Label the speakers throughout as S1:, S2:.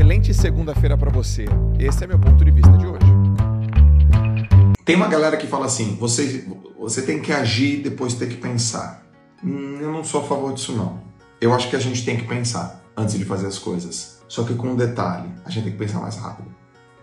S1: excelente segunda-feira para você. Esse é meu ponto de vista de hoje.
S2: Tem uma galera que fala assim: você, você tem que agir depois ter que pensar. Hum, eu não sou a favor disso, não. Eu acho que a gente tem que pensar antes de fazer as coisas. Só que com um detalhe: a gente tem que pensar mais rápido.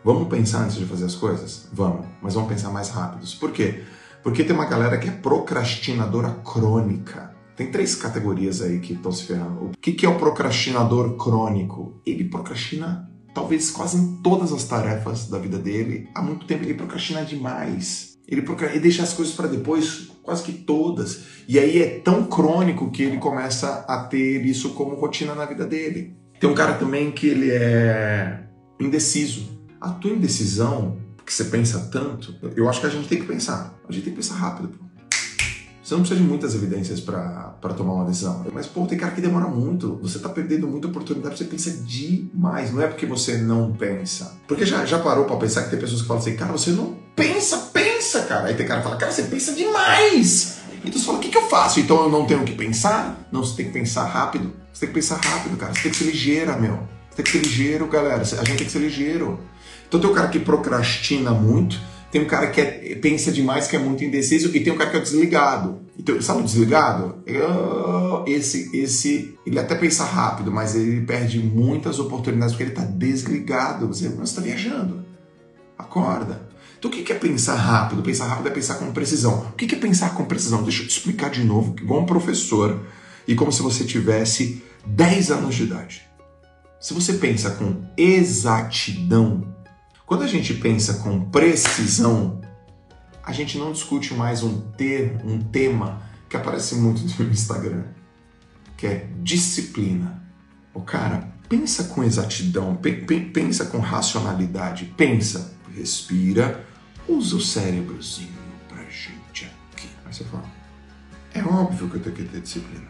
S2: Vamos pensar antes de fazer as coisas? Vamos, mas vamos pensar mais rápidos. Por quê? Porque tem uma galera que é procrastinadora crônica. Tem três categorias aí que estão se ferrando. O que, que é o procrastinador crônico? Ele procrastina talvez quase em todas as tarefas da vida dele. Há muito tempo ele procrastina demais. Ele, procrastina, ele deixa as coisas para depois, quase que todas. E aí é tão crônico que ele começa a ter isso como rotina na vida dele. Tem um cara também que ele é indeciso. A tua indecisão, que você pensa tanto, eu acho que a gente tem que pensar. A gente tem que pensar rápido. Você não precisa de muitas evidências para tomar uma decisão. Mas, pô, tem cara que demora muito. Você tá perdendo muita oportunidade, você pensa demais. Não é porque você não pensa. Porque já, já parou para pensar que tem pessoas que falam assim, cara, você não pensa, pensa, cara. Aí tem cara que fala, cara, você pensa demais. Então você fala, o que, que eu faço? Então eu não tenho que pensar? Não, você tem que pensar rápido. Você tem que pensar rápido, cara. Você tem que ser ligeira, meu. Você tem que ser ligeiro, galera. A gente tem que ser ligeiro. Então tem o cara que procrastina muito tem um cara que é, pensa demais, que é muito indeciso, e tem um cara que é desligado. Então, sabe o desligado? Esse, esse, ele até pensa rápido, mas ele perde muitas oportunidades porque ele está desligado. Você está viajando. Acorda. Então, o que é pensar rápido? Pensar rápido é pensar com precisão. O que é pensar com precisão? Deixa eu te explicar de novo, igual um professor, e como se você tivesse 10 anos de idade. Se você pensa com exatidão, quando a gente pensa com precisão, a gente não discute mais um ter, um tema que aparece muito no Instagram, que é disciplina. O cara pensa com exatidão, pe pensa com racionalidade, pensa, respira, usa o cérebrozinho pra gente aqui. Aí você fala, é óbvio que eu tenho que ter disciplina.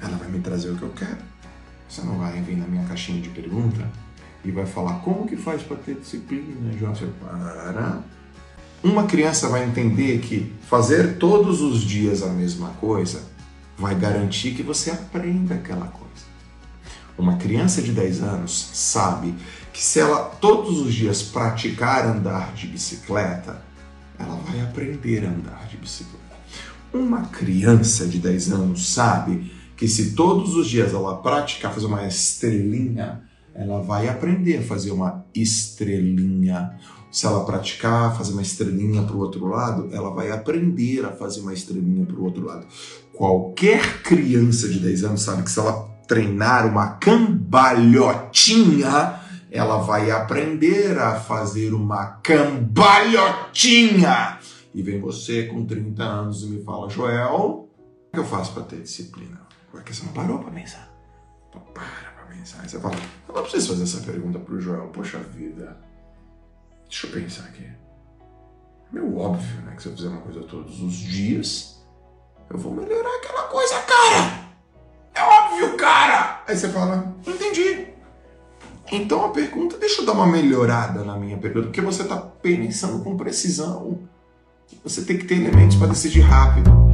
S2: Ela vai me trazer o que eu quero. Você não vai vir na minha caixinha de pergunta e vai falar como que faz para ter disciplina, João. Você para. Uma criança vai entender que fazer todos os dias a mesma coisa vai garantir que você aprenda aquela coisa. Uma criança de 10 anos sabe que se ela todos os dias praticar andar de bicicleta, ela vai aprender a andar de bicicleta. Uma criança de 10 anos sabe que se todos os dias ela praticar fazer uma estrelinha, ela vai aprender a fazer uma estrelinha. Se ela praticar, fazer uma estrelinha para o outro lado, ela vai aprender a fazer uma estrelinha para o outro lado. Qualquer criança de 10 anos sabe que se ela treinar uma cambalhotinha, ela vai aprender a fazer uma cambalhotinha. E vem você com 30 anos e me fala, Joel, o que eu faço para ter disciplina? Porque você não parou para pensar. Para pensar. Aí você fala, eu não preciso fazer essa pergunta pro Joel. Poxa vida. Deixa eu pensar aqui. É meio óbvio, né? Que se eu fizer uma coisa todos os dias, eu vou melhorar aquela coisa, cara! É óbvio, cara! Aí você fala, entendi. Então a pergunta, deixa eu dar uma melhorada na minha pergunta, porque você está pensando com precisão. Você tem que ter elementos para decidir rápido.